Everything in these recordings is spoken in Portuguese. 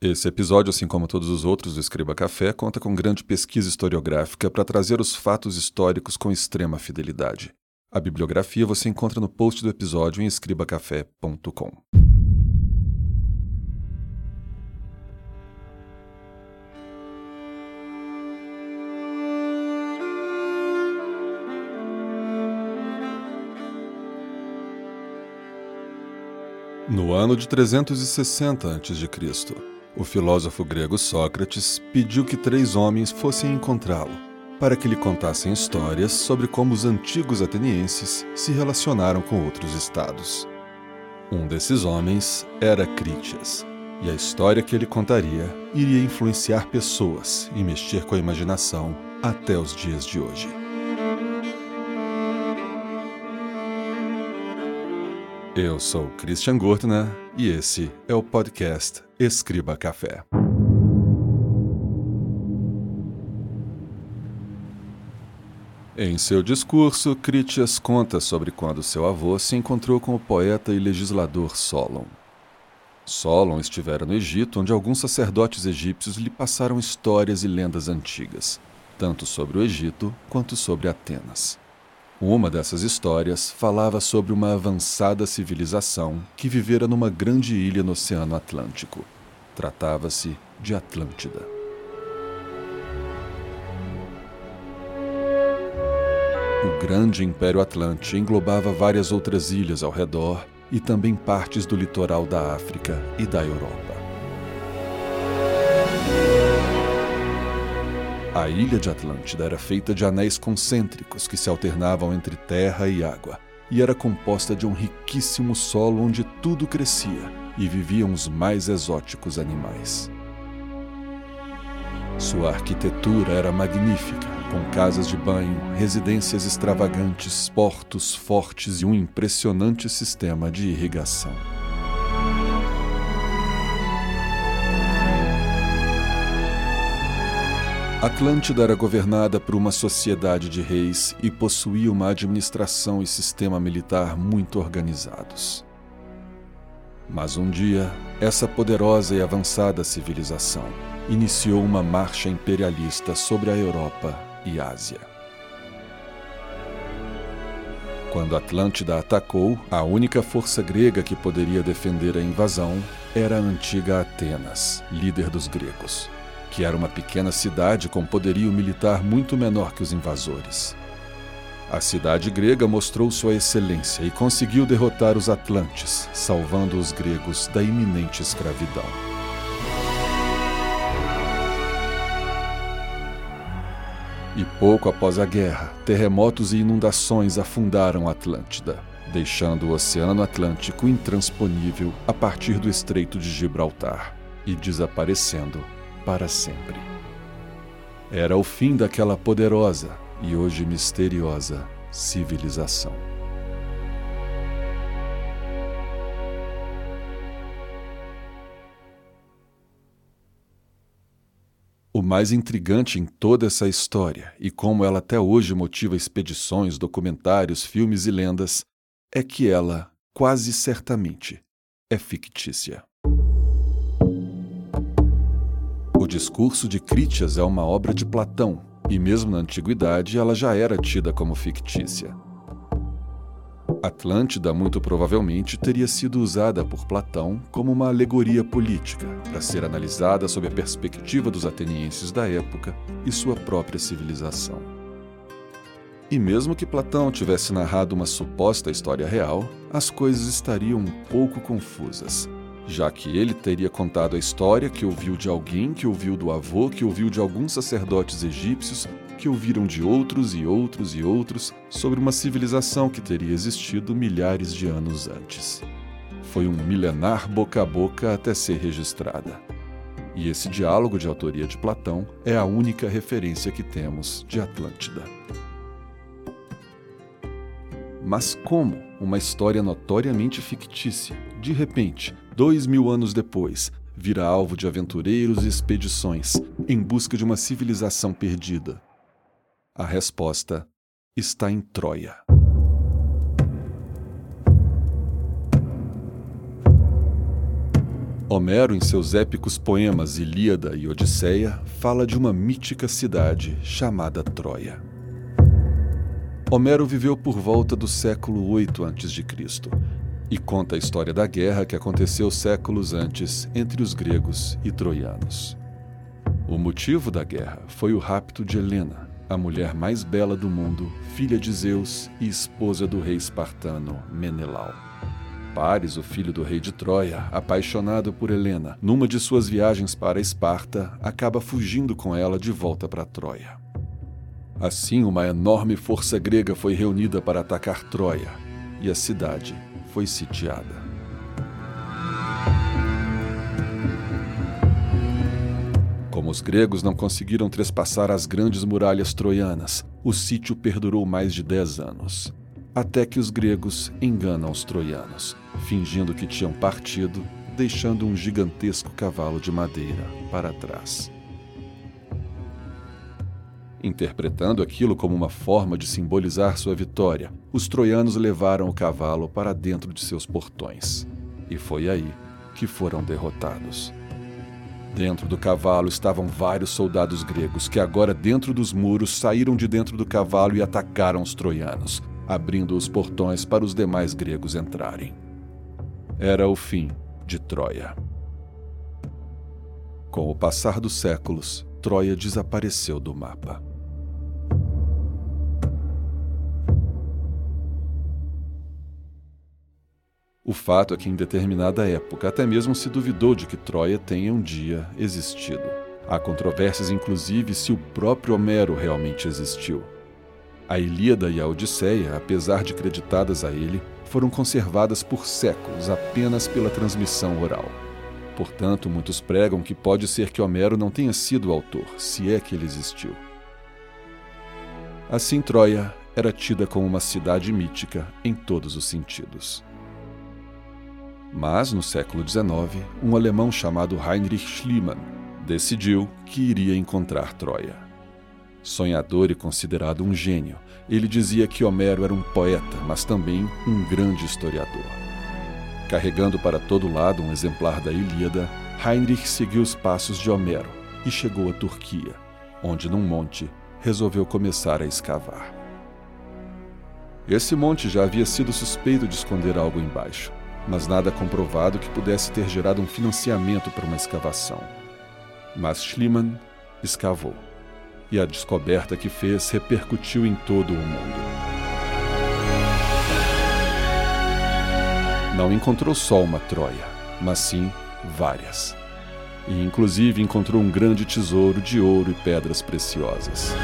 Esse episódio, assim como todos os outros do Escriba Café, conta com grande pesquisa historiográfica para trazer os fatos históricos com extrema fidelidade. A bibliografia você encontra no post do episódio em escribacafé.com. No ano de 360 a.C., o filósofo grego Sócrates pediu que três homens fossem encontrá-lo, para que lhe contassem histórias sobre como os antigos atenienses se relacionaram com outros estados. Um desses homens era Critias, e a história que ele contaria iria influenciar pessoas e mexer com a imaginação até os dias de hoje. Eu sou Christian Gurtner e esse é o podcast Escriba Café. Em seu discurso, Critias conta sobre quando seu avô se encontrou com o poeta e legislador Solon. Solon estivera no Egito, onde alguns sacerdotes egípcios lhe passaram histórias e lendas antigas, tanto sobre o Egito quanto sobre Atenas. Uma dessas histórias falava sobre uma avançada civilização que vivera numa grande ilha no Oceano Atlântico. Tratava-se de Atlântida. O grande Império Atlante englobava várias outras ilhas ao redor e também partes do litoral da África e da Europa. A ilha de Atlântida era feita de anéis concêntricos que se alternavam entre terra e água, e era composta de um riquíssimo solo onde tudo crescia e viviam os mais exóticos animais. Sua arquitetura era magnífica, com casas de banho, residências extravagantes, portos fortes e um impressionante sistema de irrigação. Atlântida era governada por uma sociedade de reis e possuía uma administração e sistema militar muito organizados. Mas um dia, essa poderosa e avançada civilização iniciou uma marcha imperialista sobre a Europa e Ásia. Quando Atlântida atacou, a única força grega que poderia defender a invasão era a antiga Atenas, líder dos gregos que era uma pequena cidade com poderio militar muito menor que os invasores. A cidade grega mostrou sua excelência e conseguiu derrotar os Atlantes, salvando os gregos da iminente escravidão. E pouco após a guerra, terremotos e inundações afundaram a Atlântida, deixando o Oceano Atlântico intransponível a partir do Estreito de Gibraltar e desaparecendo para sempre. Era o fim daquela poderosa e hoje misteriosa civilização. O mais intrigante em toda essa história, e como ela até hoje motiva expedições, documentários, filmes e lendas, é que ela, quase certamente, é fictícia. Discurso de Critias é uma obra de Platão, e mesmo na antiguidade ela já era tida como fictícia. Atlântida, muito provavelmente, teria sido usada por Platão como uma alegoria política, para ser analisada sob a perspectiva dos atenienses da época e sua própria civilização. E mesmo que Platão tivesse narrado uma suposta história real, as coisas estariam um pouco confusas, já que ele teria contado a história que ouviu de alguém, que ouviu do avô, que ouviu de alguns sacerdotes egípcios, que ouviram de outros e outros e outros sobre uma civilização que teria existido milhares de anos antes. Foi um milenar boca a boca até ser registrada. E esse diálogo de autoria de Platão é a única referência que temos de Atlântida. Mas como uma história notoriamente fictícia, de repente, dois mil anos depois, vira alvo de aventureiros e expedições em busca de uma civilização perdida? A resposta está em Troia. Homero, em seus épicos poemas Ilíada e Odisseia, fala de uma mítica cidade chamada Troia. Homero viveu por volta do século 8 a.C. e conta a história da guerra que aconteceu séculos antes entre os gregos e troianos. O motivo da guerra foi o rapto de Helena, a mulher mais bela do mundo, filha de Zeus e esposa do rei espartano Menelau. Paris, o filho do rei de Troia, apaixonado por Helena, numa de suas viagens para Esparta, acaba fugindo com ela de volta para Troia. Assim, uma enorme força grega foi reunida para atacar Troia, e a cidade foi sitiada. Como os gregos não conseguiram trespassar as grandes muralhas troianas, o sítio perdurou mais de dez anos até que os gregos enganam os troianos, fingindo que tinham partido, deixando um gigantesco cavalo de madeira para trás. Interpretando aquilo como uma forma de simbolizar sua vitória, os troianos levaram o cavalo para dentro de seus portões. E foi aí que foram derrotados. Dentro do cavalo estavam vários soldados gregos que, agora dentro dos muros, saíram de dentro do cavalo e atacaram os troianos, abrindo os portões para os demais gregos entrarem. Era o fim de Troia. Com o passar dos séculos, Troia desapareceu do mapa. O fato é que, em determinada época, até mesmo se duvidou de que Troia tenha um dia existido. Há controvérsias, inclusive, se o próprio Homero realmente existiu. A Ilíada e a Odisseia, apesar de creditadas a ele, foram conservadas por séculos apenas pela transmissão oral. Portanto, muitos pregam que pode ser que Homero não tenha sido o autor, se é que ele existiu. Assim, Troia era tida como uma cidade mítica em todos os sentidos. Mas, no século XIX, um alemão chamado Heinrich Schliemann decidiu que iria encontrar Troia. Sonhador e considerado um gênio, ele dizia que Homero era um poeta, mas também um grande historiador. Carregando para todo lado um exemplar da Ilíada, Heinrich seguiu os passos de Homero e chegou à Turquia, onde, num monte, resolveu começar a escavar. Esse monte já havia sido suspeito de esconder algo embaixo, mas nada comprovado que pudesse ter gerado um financiamento para uma escavação. Mas Schliemann escavou e a descoberta que fez repercutiu em todo o mundo. Não encontrou só uma Troia, mas sim várias. E inclusive encontrou um grande tesouro de ouro e pedras preciosas.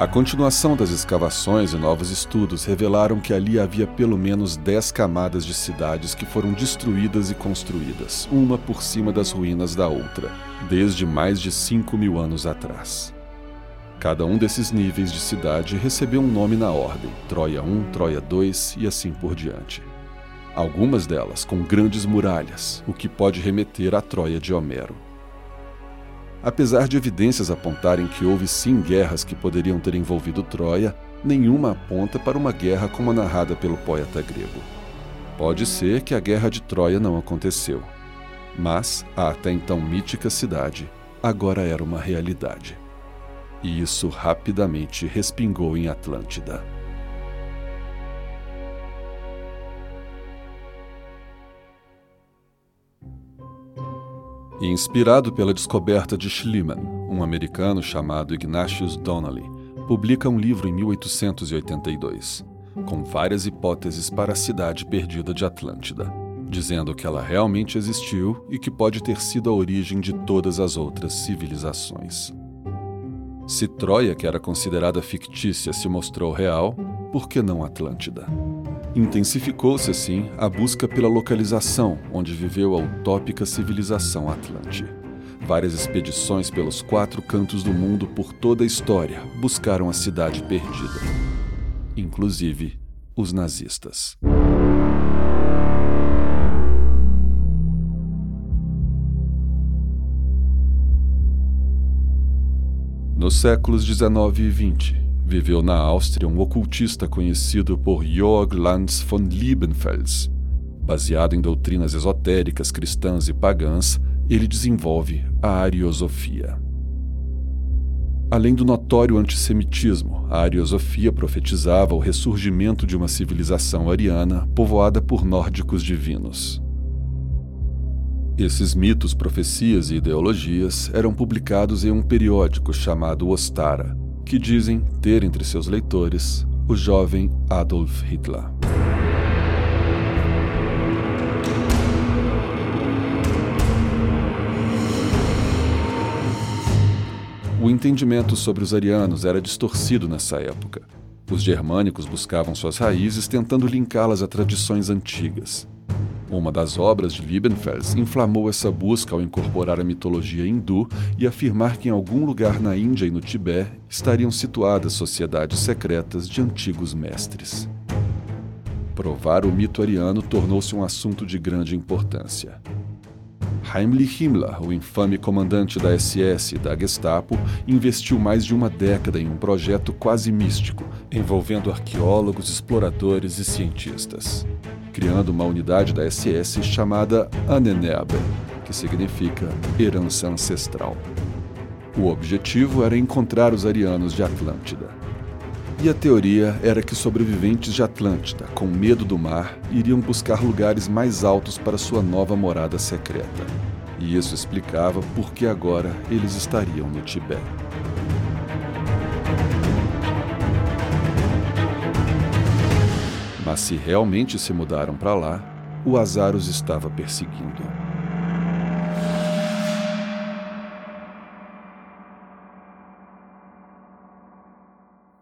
A continuação das escavações e novos estudos revelaram que ali havia pelo menos dez camadas de cidades que foram destruídas e construídas, uma por cima das ruínas da outra, desde mais de 5 mil anos atrás. Cada um desses níveis de cidade recebeu um nome na ordem: Troia I, Troia II e assim por diante. Algumas delas com grandes muralhas, o que pode remeter à Troia de Homero. Apesar de evidências apontarem que houve sim guerras que poderiam ter envolvido Troia, nenhuma aponta para uma guerra como a narrada pelo poeta grego. Pode ser que a guerra de Troia não aconteceu, mas a até então mítica cidade agora era uma realidade. E isso rapidamente respingou em Atlântida. E inspirado pela descoberta de Schliemann, um americano chamado Ignatius Donnelly, publica um livro em 1882, com várias hipóteses para a cidade perdida de Atlântida, dizendo que ela realmente existiu e que pode ter sido a origem de todas as outras civilizações. Se Troia, que era considerada fictícia, se mostrou real, por que não Atlântida? Intensificou-se, assim, a busca pela localização onde viveu a utópica civilização Atlante. Várias expedições pelos quatro cantos do mundo por toda a história buscaram a cidade perdida. Inclusive os nazistas. No Nos séculos 19 e 20, viveu na Áustria um ocultista conhecido por Jörg Lanz von Liebenfels. Baseado em doutrinas esotéricas cristãs e pagãs, ele desenvolve a ariosofia. Além do notório antissemitismo, a ariosofia profetizava o ressurgimento de uma civilização ariana povoada por nórdicos divinos. Esses mitos, profecias e ideologias eram publicados em um periódico chamado Ostara, que dizem ter entre seus leitores o jovem Adolf Hitler. O entendimento sobre os arianos era distorcido nessa época. Os germânicos buscavam suas raízes tentando linká-las a tradições antigas. Uma das obras de Liebenfels inflamou essa busca ao incorporar a mitologia hindu e afirmar que em algum lugar na Índia e no Tibete estariam situadas sociedades secretas de antigos mestres. Provar o mito ariano tornou-se um assunto de grande importância. Heinrich Himmler, o infame comandante da SS e da Gestapo, investiu mais de uma década em um projeto quase místico, envolvendo arqueólogos, exploradores e cientistas criando uma unidade da SS chamada Anenerbe, que significa herança ancestral. O objetivo era encontrar os arianos de Atlântida. E a teoria era que sobreviventes de Atlântida, com medo do mar, iriam buscar lugares mais altos para sua nova morada secreta. E isso explicava por que agora eles estariam no Tibete. Mas se realmente se mudaram para lá, o azar os estava perseguindo.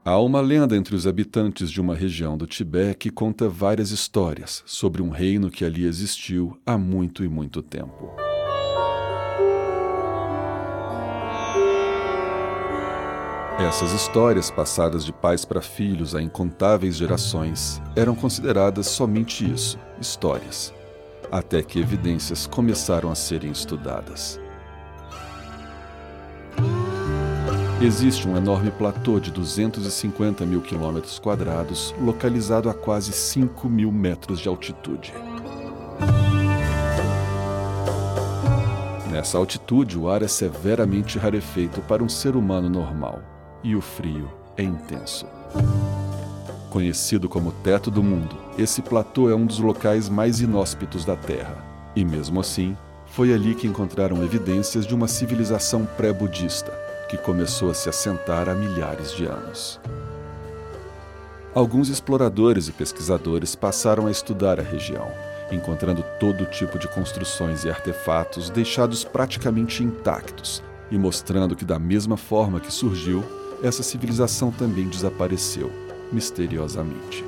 Há uma lenda entre os habitantes de uma região do Tibete que conta várias histórias sobre um reino que ali existiu há muito e muito tempo. Essas histórias, passadas de pais para filhos a incontáveis gerações, eram consideradas somente isso, histórias, até que evidências começaram a serem estudadas. Existe um enorme platô de 250 mil quilômetros quadrados, localizado a quase 5 mil metros de altitude. Nessa altitude, o ar é severamente rarefeito para um ser humano normal e o frio é intenso. Conhecido como Teto do Mundo, esse platô é um dos locais mais inóspitos da Terra. E mesmo assim, foi ali que encontraram evidências de uma civilização pré-budista, que começou a se assentar há milhares de anos. Alguns exploradores e pesquisadores passaram a estudar a região, encontrando todo tipo de construções e artefatos deixados praticamente intactos e mostrando que, da mesma forma que surgiu, essa civilização também desapareceu, misteriosamente.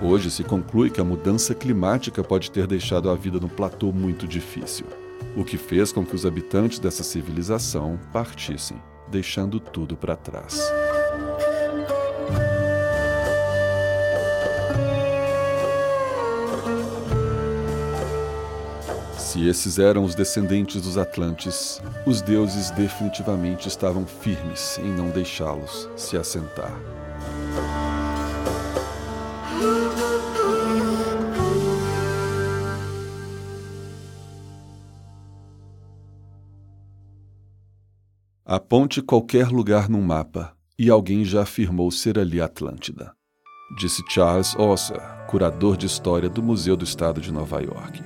Hoje se conclui que a mudança climática pode ter deixado a vida no platô muito difícil, o que fez com que os habitantes dessa civilização partissem, deixando tudo para trás. Se esses eram os descendentes dos Atlantes, os deuses definitivamente estavam firmes em não deixá-los se assentar. Aponte qualquer lugar num mapa e alguém já afirmou ser ali Atlântida, disse Charles Osser, curador de história do Museu do Estado de Nova York.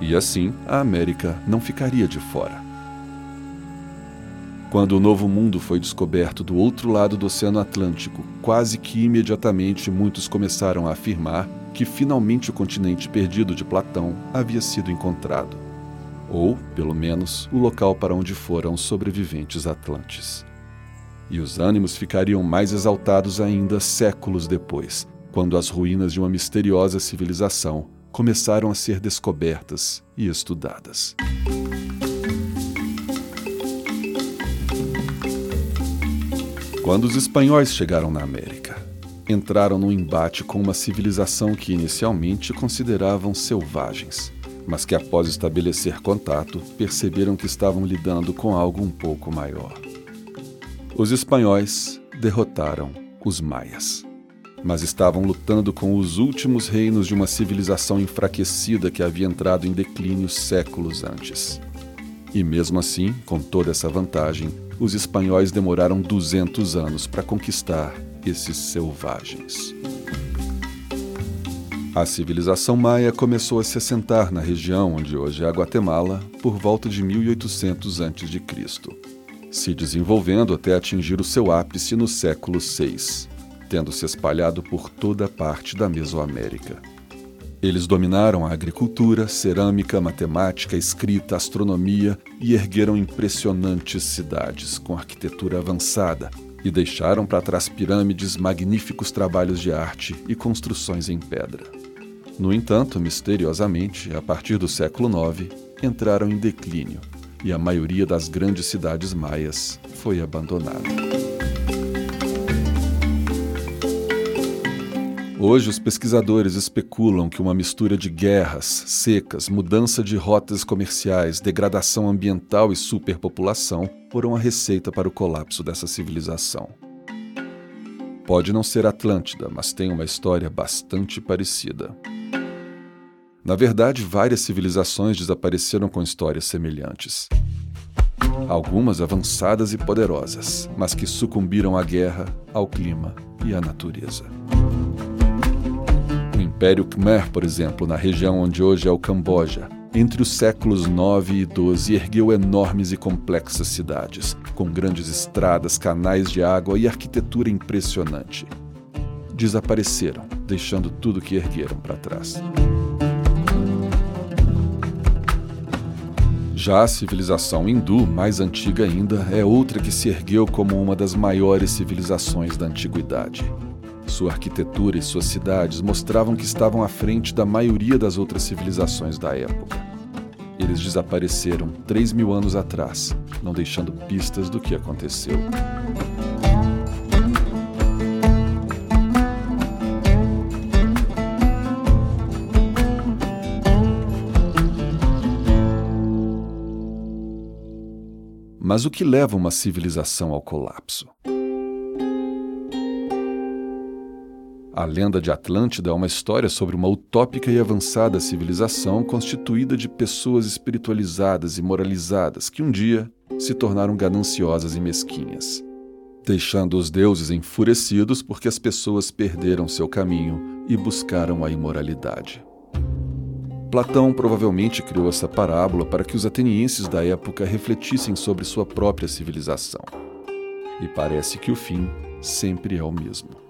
E assim, a América não ficaria de fora. Quando o Novo Mundo foi descoberto do outro lado do Oceano Atlântico, quase que imediatamente muitos começaram a afirmar que finalmente o continente perdido de Platão havia sido encontrado. Ou, pelo menos, o local para onde foram os sobreviventes atlantes. E os ânimos ficariam mais exaltados ainda séculos depois, quando as ruínas de uma misteriosa civilização começaram a ser descobertas e estudadas. Quando os espanhóis chegaram na América, entraram num embate com uma civilização que inicialmente consideravam selvagens, mas que após estabelecer contato perceberam que estavam lidando com algo um pouco maior. Os espanhóis derrotaram os maias, mas estavam lutando com os últimos reinos de uma civilização enfraquecida que havia entrado em declínio séculos antes. E mesmo assim, com toda essa vantagem, os espanhóis demoraram 200 anos para conquistar esses selvagens. A civilização maia começou a se assentar na região onde hoje é a Guatemala por volta de 1800 a.C., se desenvolvendo até atingir o seu ápice no século VI, tendo se espalhado por toda a parte da Mesoamérica. Eles dominaram a agricultura, cerâmica, matemática, escrita, astronomia e ergueram impressionantes cidades com arquitetura avançada e deixaram para trás pirâmides, magníficos trabalhos de arte e construções em pedra. No entanto, misteriosamente, a partir do século IX, entraram em declínio e a maioria das grandes cidades maias foi abandonada. Hoje, os pesquisadores especulam que uma mistura de guerras, secas, mudança de rotas comerciais, degradação ambiental e superpopulação foram a receita para o colapso dessa civilização. Pode não ser Atlântida, mas tem uma história bastante parecida. Na verdade, várias civilizações desapareceram com histórias semelhantes. Algumas avançadas e poderosas, mas que sucumbiram à guerra, ao clima e à natureza. Império Khmer, por exemplo, na região onde hoje é o Camboja, entre os séculos 9 e 12 ergueu enormes e complexas cidades, com grandes estradas, canais de água e arquitetura impressionante. Desapareceram, deixando tudo que ergueram para trás. Já a civilização hindu, mais antiga ainda, é outra que se ergueu como uma das maiores civilizações da antiguidade. Sua arquitetura e suas cidades mostravam que estavam à frente da maioria das outras civilizações da época. Eles desapareceram 3 mil anos atrás, não deixando pistas do que aconteceu. Mas o que leva uma civilização ao colapso? A lenda de Atlântida é uma história sobre uma utópica e avançada civilização constituída de pessoas espiritualizadas e moralizadas que um dia se tornaram gananciosas e mesquinhas, deixando os deuses enfurecidos porque as pessoas perderam seu caminho e buscaram a imoralidade. Platão provavelmente criou essa parábola para que os atenienses da época refletissem sobre sua própria civilização. E parece que o fim sempre é o mesmo.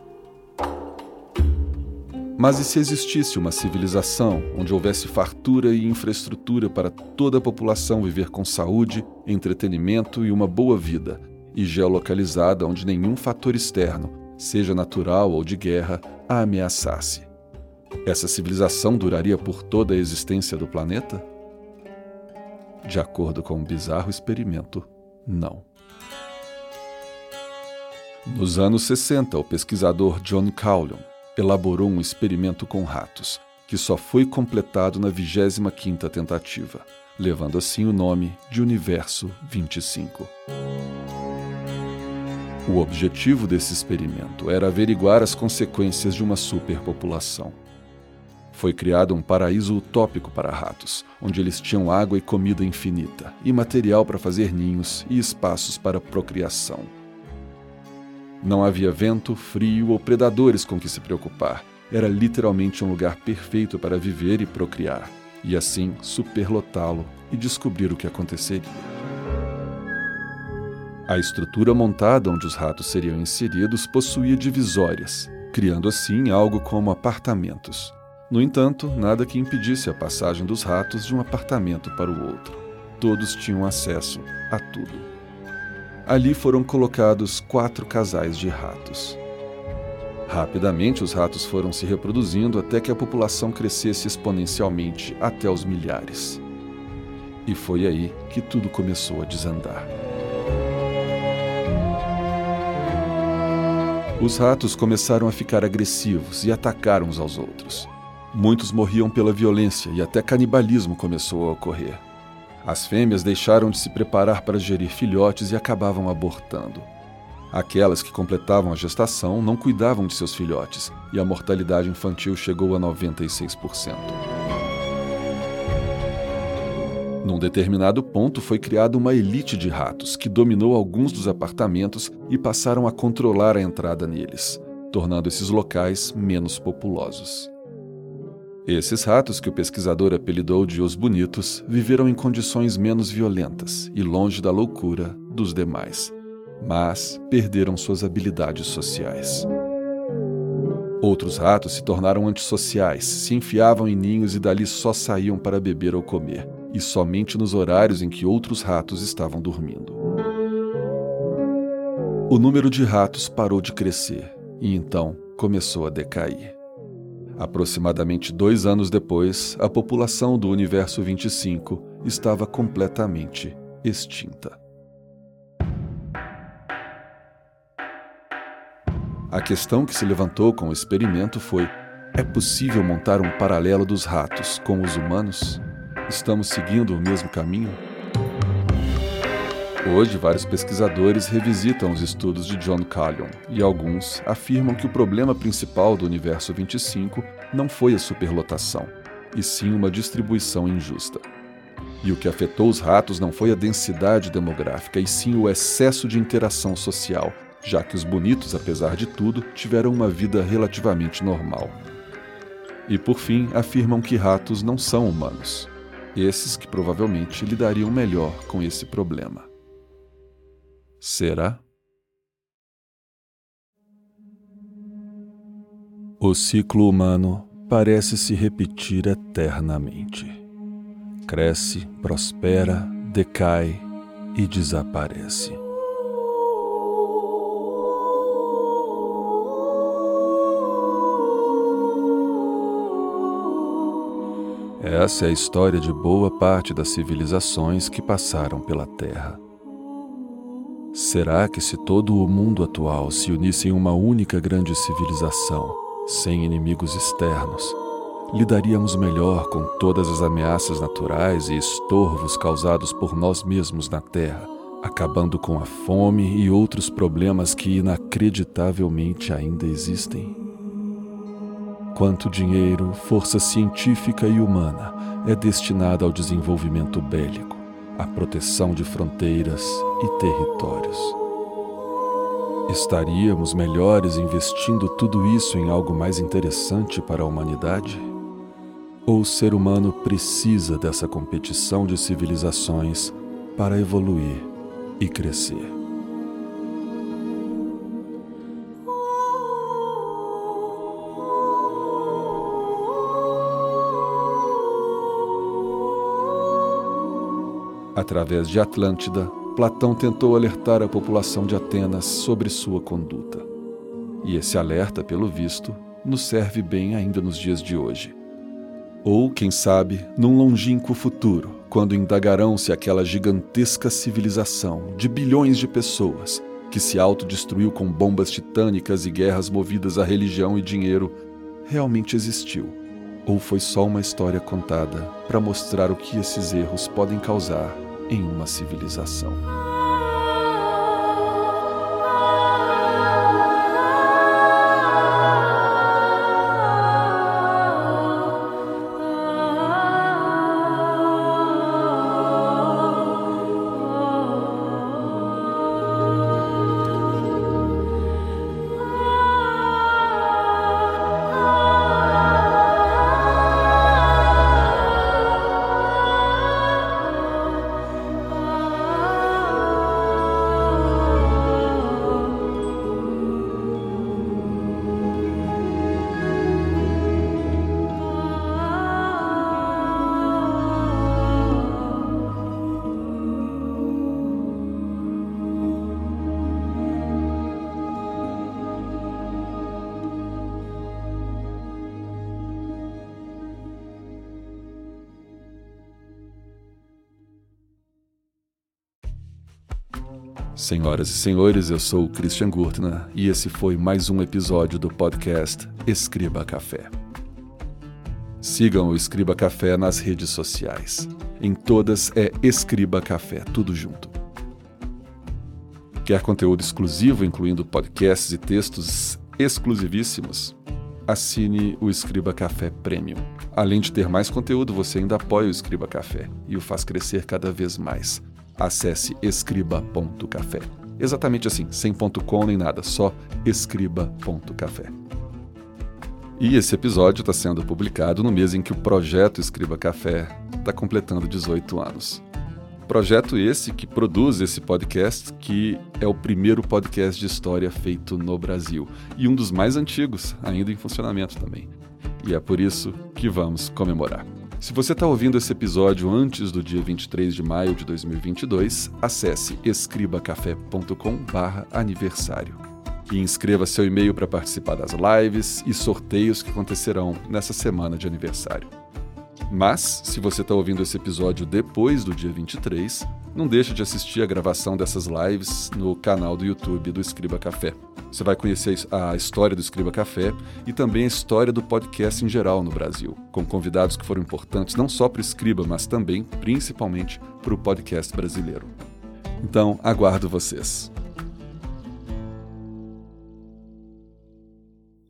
Mas e se existisse uma civilização onde houvesse fartura e infraestrutura para toda a população viver com saúde, entretenimento e uma boa vida, e geolocalizada onde nenhum fator externo, seja natural ou de guerra, a ameaçasse? Essa civilização duraria por toda a existência do planeta? De acordo com um bizarro experimento, não. Nos anos 60, o pesquisador John Cowlon elaborou um experimento com ratos, que só foi completado na 25ª tentativa, levando assim o nome de Universo 25. O objetivo desse experimento era averiguar as consequências de uma superpopulação. Foi criado um paraíso utópico para ratos, onde eles tinham água e comida infinita, e material para fazer ninhos e espaços para procriação. Não havia vento, frio ou predadores com que se preocupar. Era literalmente um lugar perfeito para viver e procriar, e assim superlotá-lo e descobrir o que aconteceria. A estrutura montada onde os ratos seriam inseridos possuía divisórias, criando assim algo como apartamentos. No entanto, nada que impedisse a passagem dos ratos de um apartamento para o outro. Todos tinham acesso a tudo. Ali foram colocados quatro casais de ratos. Rapidamente, os ratos foram se reproduzindo até que a população crescesse exponencialmente até os milhares. E foi aí que tudo começou a desandar. Os ratos começaram a ficar agressivos e atacar uns aos outros. Muitos morriam pela violência e até canibalismo começou a ocorrer. As fêmeas deixaram de se preparar para gerir filhotes e acabavam abortando. Aquelas que completavam a gestação não cuidavam de seus filhotes e a mortalidade infantil chegou a 96%. Num determinado ponto foi criada uma elite de ratos que dominou alguns dos apartamentos e passaram a controlar a entrada neles, tornando esses locais menos populosos. Esses ratos, que o pesquisador apelidou de os bonitos, viveram em condições menos violentas e longe da loucura dos demais, mas perderam suas habilidades sociais. Outros ratos se tornaram antissociais, se enfiavam em ninhos e dali só saíam para beber ou comer, e somente nos horários em que outros ratos estavam dormindo. O número de ratos parou de crescer e então começou a decair. Aproximadamente dois anos depois, a população do Universo 25 estava completamente extinta. A questão que se levantou com o experimento foi: é possível montar um paralelo dos ratos com os humanos? Estamos seguindo o mesmo caminho? Hoje, vários pesquisadores revisitam os estudos de John Callion e alguns afirmam que o problema principal do universo 25 não foi a superlotação, e sim uma distribuição injusta. E o que afetou os ratos não foi a densidade demográfica, e sim o excesso de interação social, já que os bonitos, apesar de tudo, tiveram uma vida relativamente normal. E por fim, afirmam que ratos não são humanos, esses que provavelmente lidariam melhor com esse problema. Será? O ciclo humano parece se repetir eternamente. Cresce, prospera, decai e desaparece. Essa é a história de boa parte das civilizações que passaram pela Terra. Será que se todo o mundo atual se unisse em uma única grande civilização, sem inimigos externos, lidaríamos melhor com todas as ameaças naturais e estorvos causados por nós mesmos na Terra, acabando com a fome e outros problemas que inacreditavelmente ainda existem? quanto dinheiro, força científica e humana é destinada ao desenvolvimento bélico, à proteção de fronteiras e territórios. Estaríamos melhores investindo tudo isso em algo mais interessante para a humanidade? Ou o ser humano precisa dessa competição de civilizações para evoluir e crescer? Através de Atlântida, Platão tentou alertar a população de Atenas sobre sua conduta. E esse alerta, pelo visto, nos serve bem ainda nos dias de hoje. Ou, quem sabe, num longínquo futuro, quando indagarão se aquela gigantesca civilização de bilhões de pessoas que se autodestruiu com bombas titânicas e guerras movidas a religião e dinheiro realmente existiu, ou foi só uma história contada para mostrar o que esses erros podem causar em uma civilização. Senhoras e senhores, eu sou o Christian Gurtner e esse foi mais um episódio do podcast Escriba Café. Sigam o Escriba Café nas redes sociais. Em todas é Escriba Café, tudo junto. Quer conteúdo exclusivo, incluindo podcasts e textos exclusivíssimos? Assine o Escriba Café Premium. Além de ter mais conteúdo, você ainda apoia o Escriba Café e o faz crescer cada vez mais. Acesse escriba.café. Exatamente assim, sem ponto .com nem nada, só escriba.café. E esse episódio está sendo publicado no mês em que o projeto Escriba Café está completando 18 anos. Projeto esse que produz esse podcast, que é o primeiro podcast de história feito no Brasil e um dos mais antigos, ainda em funcionamento também. E é por isso que vamos comemorar. Se você está ouvindo esse episódio antes do dia 23 de maio de 2022, acesse escribacafé.com/aniversário e inscreva seu e-mail para participar das lives e sorteios que acontecerão nessa semana de aniversário. Mas, se você está ouvindo esse episódio depois do dia 23, não deixe de assistir a gravação dessas lives no canal do YouTube do Escriba Café. Você vai conhecer a história do Escriba Café e também a história do podcast em geral no Brasil, com convidados que foram importantes não só para o Escriba, mas também, principalmente, para o podcast brasileiro. Então, aguardo vocês.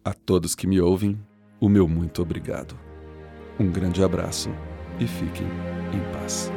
A todos que me ouvem, o meu muito obrigado. Um grande abraço e fiquem em paz.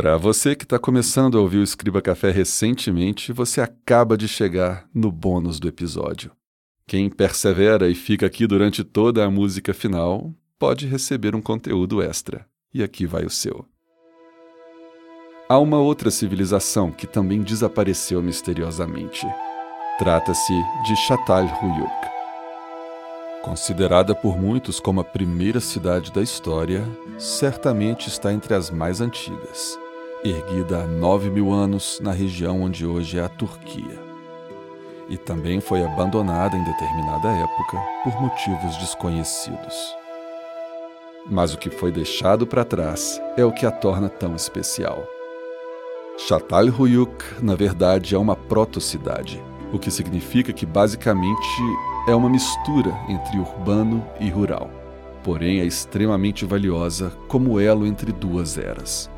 Para você que está começando a ouvir o Escriba Café recentemente, você acaba de chegar no bônus do episódio. Quem persevera e fica aqui durante toda a música final pode receber um conteúdo extra. E aqui vai o seu. Há uma outra civilização que também desapareceu misteriosamente. Trata-se de Çatalhöyük. Considerada por muitos como a primeira cidade da história, certamente está entre as mais antigas erguida há 9 mil anos na região onde hoje é a Turquia. E também foi abandonada em determinada época por motivos desconhecidos. Mas o que foi deixado para trás é o que a torna tão especial. Çatalhöyük, na verdade, é uma proto-cidade, o que significa que basicamente é uma mistura entre urbano e rural, porém é extremamente valiosa como elo entre duas eras.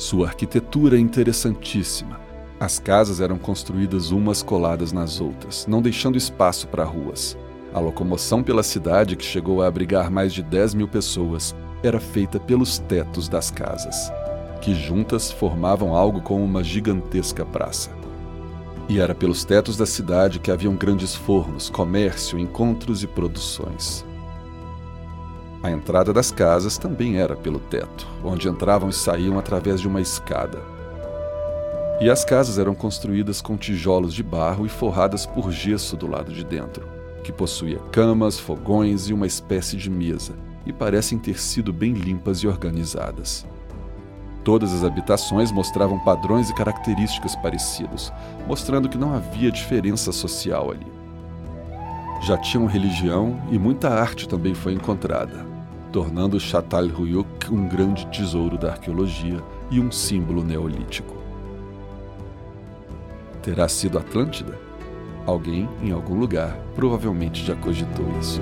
Sua arquitetura é interessantíssima. As casas eram construídas umas coladas nas outras, não deixando espaço para ruas. A locomoção pela cidade, que chegou a abrigar mais de 10 mil pessoas, era feita pelos tetos das casas, que juntas formavam algo como uma gigantesca praça. E era pelos tetos da cidade que haviam grandes fornos, comércio, encontros e produções. A entrada das casas também era pelo teto, onde entravam e saíam através de uma escada. E as casas eram construídas com tijolos de barro e forradas por gesso do lado de dentro, que possuía camas, fogões e uma espécie de mesa, e parecem ter sido bem limpas e organizadas. Todas as habitações mostravam padrões e características parecidos, mostrando que não havia diferença social ali. Já tinham religião e muita arte também foi encontrada, tornando Çatalhöyük um grande tesouro da arqueologia e um símbolo neolítico. Terá sido Atlântida? Alguém, em algum lugar, provavelmente já cogitou isso.